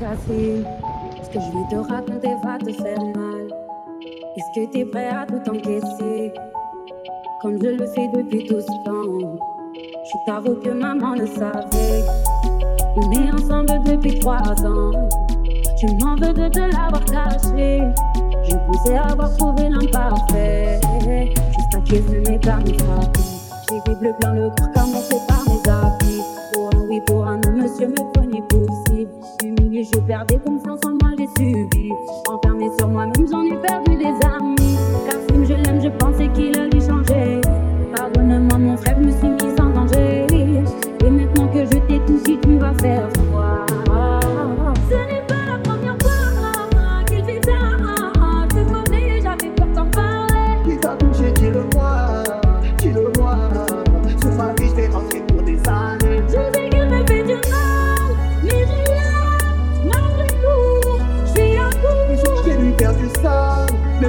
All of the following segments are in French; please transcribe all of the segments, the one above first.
facile. Ce que je vais te raconter va te faire mal? Est-ce que t'es prêt à tout encaisser? Comme je le fais depuis tout ce temps. Je t'avoue que maman le savait. On est ensemble depuis trois ans. Tu m'en veux de te l'avoir caché. Je pensais avoir trouvé l'imparfait. Jusqu'à qu'il ne m'ait pas frappé. J'ai vu bleu blanc le corps commencé par Humilié, je perdais confiance en moi, j'ai subi. Enfermé sur moi-même, j'en ai perdu des amis.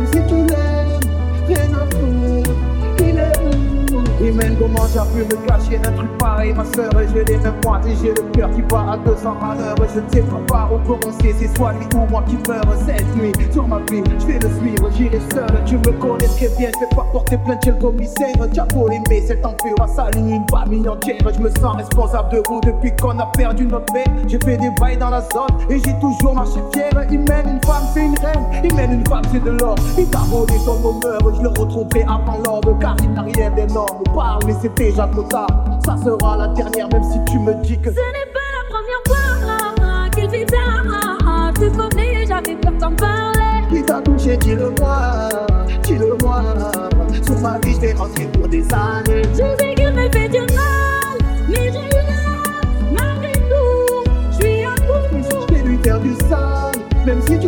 Si tu l'aimes, rien à foutre. Il est où? Et même comment j'ai pu me cacher d'un truc pareil, ma soeur, et je l'ai même pointé, j'ai le cœur qui bat à 200 à l'heure, et je ne sais pas par où commencer, c'est soit lui ou moi qui meurt cette nuit. Sur ma vie, je vais le suivre, j'irai seul, tu me connais très bien, je vais pas porter plainte chez le commissaire, tu as beau l'aimer, cet enfer a sali une famille entière, je me sens responsable de vous depuis qu'on a perdu notre mère, j'ai fait des bails dans la zone, et j'ai toujours marché fier, il mène il mène une femme, c'est de l'or, il t'a volé ton honneur, je le retrouverai avant l'ordre, car il n'a rien d'énorme, parle, mais c'est déjà trop tard, ça sera la dernière, même si tu me dis que Ce n'est pas la première fois qu'il fait ça. Te connais, j'avais peur d'en parler. qui t'a touché, dis-le-moi, dis-le-moi, sur ma vie, je rentrer pour des années. Je sais qu'il me fait du mal, mais je l'aime malgré tout. Je suis à bout. Je vais lui faire du sale, même si tu